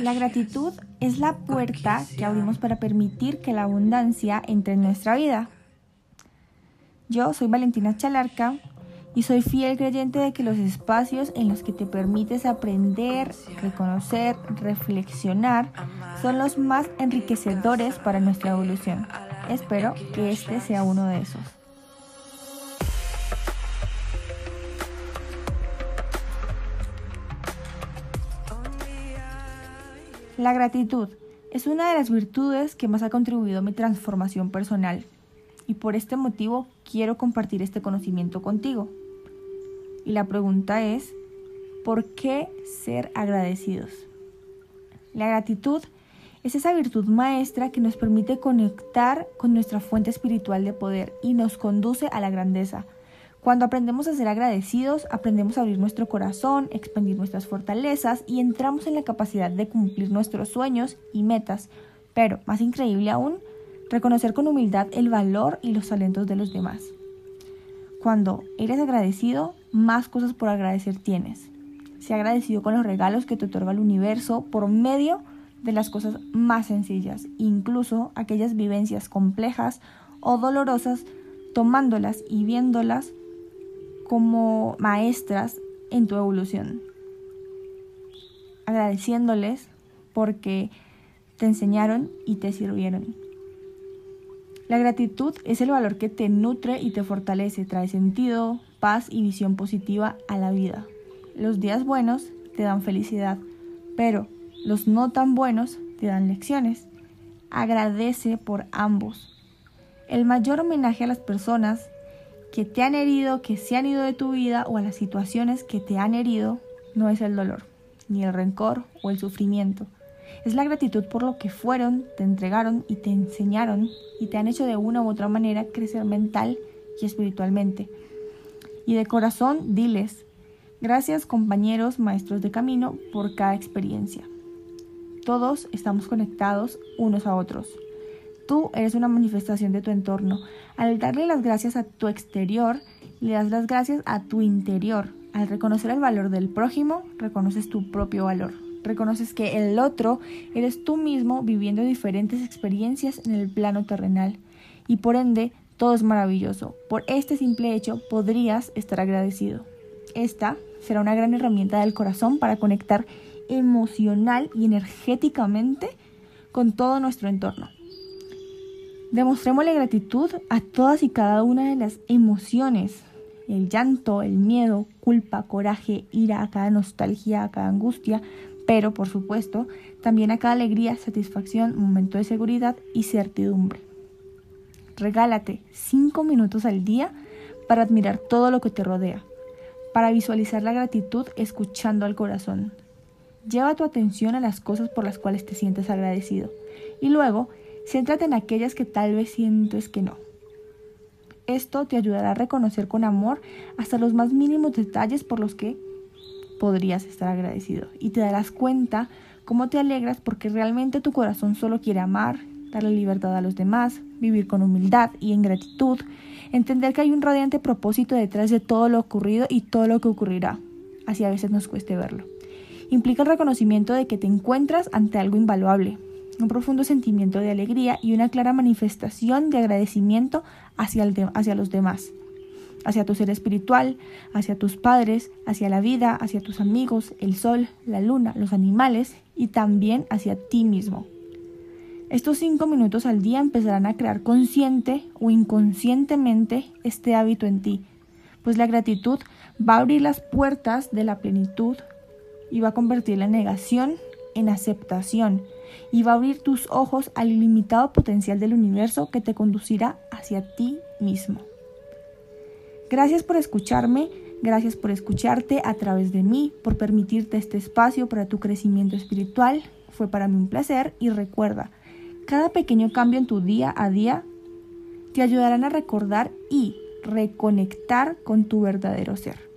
La gratitud es la puerta que abrimos para permitir que la abundancia entre en nuestra vida. Yo soy Valentina Chalarca y soy fiel creyente de que los espacios en los que te permites aprender, reconocer, reflexionar son los más enriquecedores para nuestra evolución. Espero que este sea uno de esos. La gratitud es una de las virtudes que más ha contribuido a mi transformación personal y por este motivo quiero compartir este conocimiento contigo. Y la pregunta es, ¿por qué ser agradecidos? La gratitud es esa virtud maestra que nos permite conectar con nuestra fuente espiritual de poder y nos conduce a la grandeza, cuando aprendemos a ser agradecidos, aprendemos a abrir nuestro corazón, expandir nuestras fortalezas y entramos en la capacidad de cumplir nuestros sueños y metas. Pero, más increíble aún, reconocer con humildad el valor y los talentos de los demás. Cuando eres agradecido, más cosas por agradecer tienes. Sé agradecido con los regalos que te otorga el universo por medio de las cosas más sencillas, incluso aquellas vivencias complejas o dolorosas, tomándolas y viéndolas como maestras en tu evolución. Agradeciéndoles porque te enseñaron y te sirvieron. La gratitud es el valor que te nutre y te fortalece, trae sentido, paz y visión positiva a la vida. Los días buenos te dan felicidad, pero los no tan buenos te dan lecciones. Agradece por ambos. El mayor homenaje a las personas que te han herido, que se han ido de tu vida o a las situaciones que te han herido, no es el dolor, ni el rencor o el sufrimiento. Es la gratitud por lo que fueron, te entregaron y te enseñaron y te han hecho de una u otra manera crecer mental y espiritualmente. Y de corazón, diles, gracias compañeros, maestros de camino, por cada experiencia. Todos estamos conectados unos a otros. Tú eres una manifestación de tu entorno. Al darle las gracias a tu exterior, le das las gracias a tu interior. Al reconocer el valor del prójimo, reconoces tu propio valor. Reconoces que el otro eres tú mismo viviendo diferentes experiencias en el plano terrenal. Y por ende, todo es maravilloso. Por este simple hecho, podrías estar agradecido. Esta será una gran herramienta del corazón para conectar emocional y energéticamente con todo nuestro entorno. Demostrémosle gratitud a todas y cada una de las emociones, el llanto, el miedo, culpa, coraje, ira, a cada nostalgia, a cada angustia, pero por supuesto también a cada alegría, satisfacción, momento de seguridad y certidumbre. Regálate cinco minutos al día para admirar todo lo que te rodea, para visualizar la gratitud escuchando al corazón. Lleva tu atención a las cosas por las cuales te sientes agradecido y luego Céntrate en aquellas que tal vez sientes que no. Esto te ayudará a reconocer con amor hasta los más mínimos detalles por los que podrías estar agradecido y te darás cuenta cómo te alegras porque realmente tu corazón solo quiere amar, darle libertad a los demás, vivir con humildad y en gratitud, entender que hay un radiante propósito detrás de todo lo ocurrido y todo lo que ocurrirá, así a veces nos cueste verlo. Implica el reconocimiento de que te encuentras ante algo invaluable, un profundo sentimiento de alegría y una clara manifestación de agradecimiento hacia, hacia los demás, hacia tu ser espiritual, hacia tus padres, hacia la vida, hacia tus amigos, el sol, la luna, los animales y también hacia ti mismo. Estos cinco minutos al día empezarán a crear consciente o inconscientemente este hábito en ti, pues la gratitud va a abrir las puertas de la plenitud y va a convertir la negación en aceptación y va a abrir tus ojos al ilimitado potencial del universo que te conducirá hacia ti mismo. Gracias por escucharme, gracias por escucharte a través de mí, por permitirte este espacio para tu crecimiento espiritual. Fue para mí un placer y recuerda, cada pequeño cambio en tu día a día te ayudarán a recordar y reconectar con tu verdadero ser.